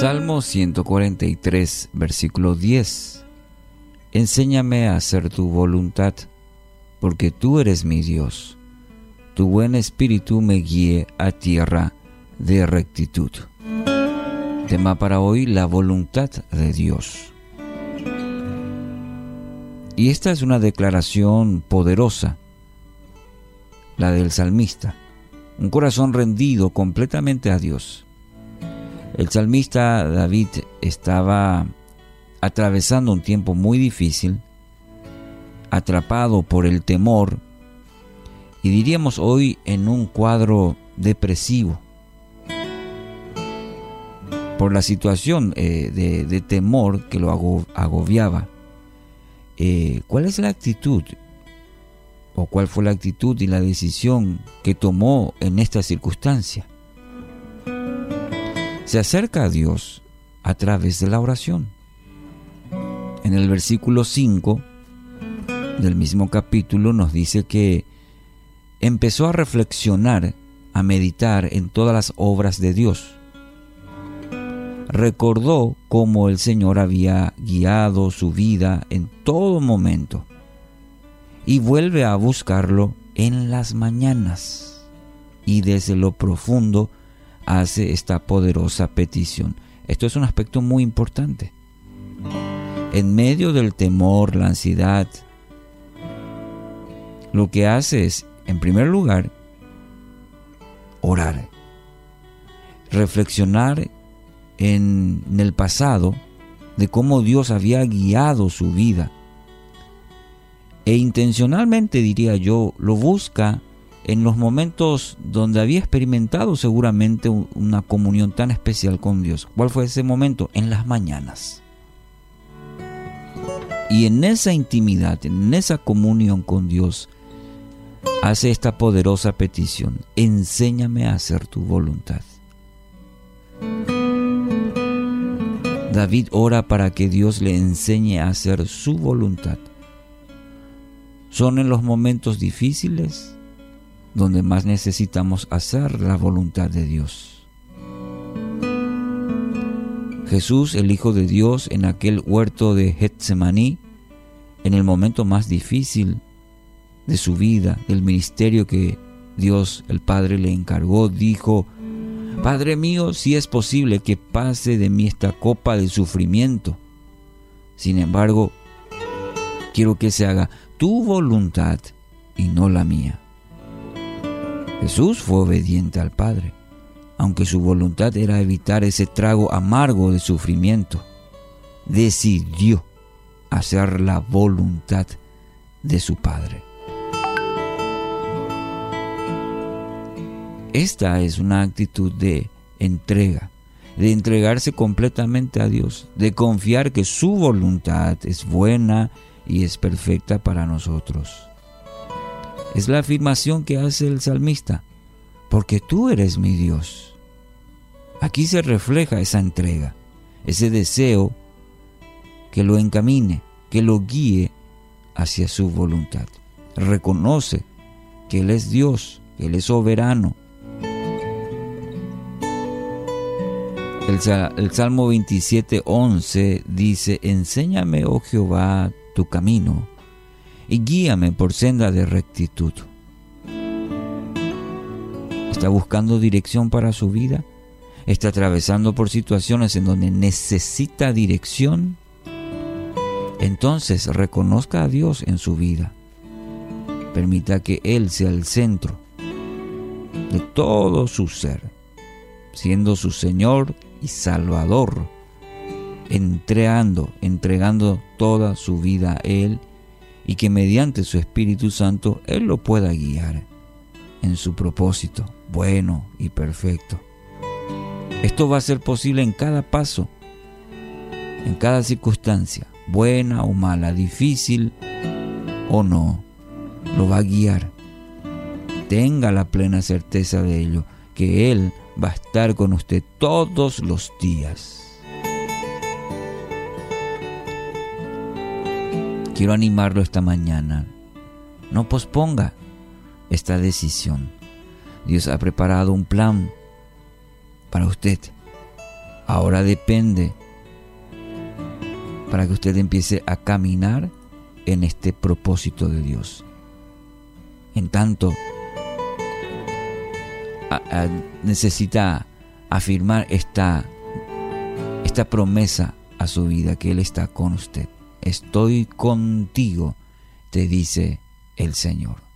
Salmo 143, versículo 10. Enséñame a hacer tu voluntad, porque tú eres mi Dios. Tu buen espíritu me guíe a tierra de rectitud. Tema para hoy, la voluntad de Dios. Y esta es una declaración poderosa, la del salmista, un corazón rendido completamente a Dios. El salmista David estaba atravesando un tiempo muy difícil, atrapado por el temor y diríamos hoy en un cuadro depresivo por la situación eh, de, temor que lo agobiaba. Eh, ¿Cuál es la actitud o cuál fue la actitud y la decisión que tomó en esta circunstancia? Se acerca a Dios a través de la oración. En el versículo 5 del mismo capítulo nos dice que empezó a reflexionar, a meditar en todas las obras de Dios. Recordó cómo el Señor había guiado su vida en todo momento y vuelve a buscarlo en las mañanas y desde lo profundo hace esta poderosa petición. Esto es un aspecto muy importante. En medio del temor, la ansiedad, lo que hace es, en primer lugar, orar, reflexionar en, el pasado de cómo Dios había guiado su vida. E intencionalmente, diría yo, lo busca en los momentos donde había experimentado seguramente una comunión tan especial con Dios. ¿Cuál fue ese momento? En las mañanas. Y en esa intimidad, en esa comunión con Dios, hace esta poderosa petición, enséñame a hacer tu voluntad. David ora para que Dios le enseñe a hacer su voluntad. Son en los momentos difíciles, donde más necesitamos hacer la voluntad de Dios. Jesús, el Hijo de Dios, en aquel huerto de Getsemaní, en el momento más difícil de su vida, del ministerio que Dios el Padre le encargó, dijo, Padre mío, si es posible que pase de mí esta copa de sufrimiento. Sin embargo, quiero que se haga tu voluntad y no la mía. Jesús fue obediente al Padre, aunque su voluntad era evitar ese trago amargo de sufrimiento. Decidió hacer la voluntad de su Padre. Esta es una actitud de entrega, de entregarse completamente a Dios, de confiar que su voluntad es buena y es perfecta para nosotros. Es la afirmación que hace el salmista, porque tú eres mi Dios. Aquí se refleja esa entrega, ese deseo que lo encamine, que lo guíe hacia su voluntad. Reconoce que Él es Dios, que Él es soberano. El, Salmo 27, 11 dice, Enséñame, oh Jehová, tu camino y guíame por senda de rectitud. ¿Está buscando dirección para su vida? ¿Está atravesando por situaciones en donde necesita dirección? Entonces reconozca a Dios en su vida. Permita que Él sea el centro de todo su ser, siendo su Señor y Salvador, entregando, entregando toda su vida a Él y que mediante su Espíritu Santo Él lo pueda guiar en su propósito bueno y perfecto. Esto va a ser posible en cada paso, en cada circunstancia, buena o mala, difícil o no, lo va a guiar. Tenga la plena certeza de ello, que Él va a estar con usted todos los días. Quiero animarlo esta mañana. No posponga esta decisión. Dios ha preparado un plan para usted. Ahora depende para que usted empiece a caminar en este propósito de Dios. En tanto, necesita afirmar esta, esta promesa a su vida, que Él está con usted. Estoy contigo, te dice el Señor.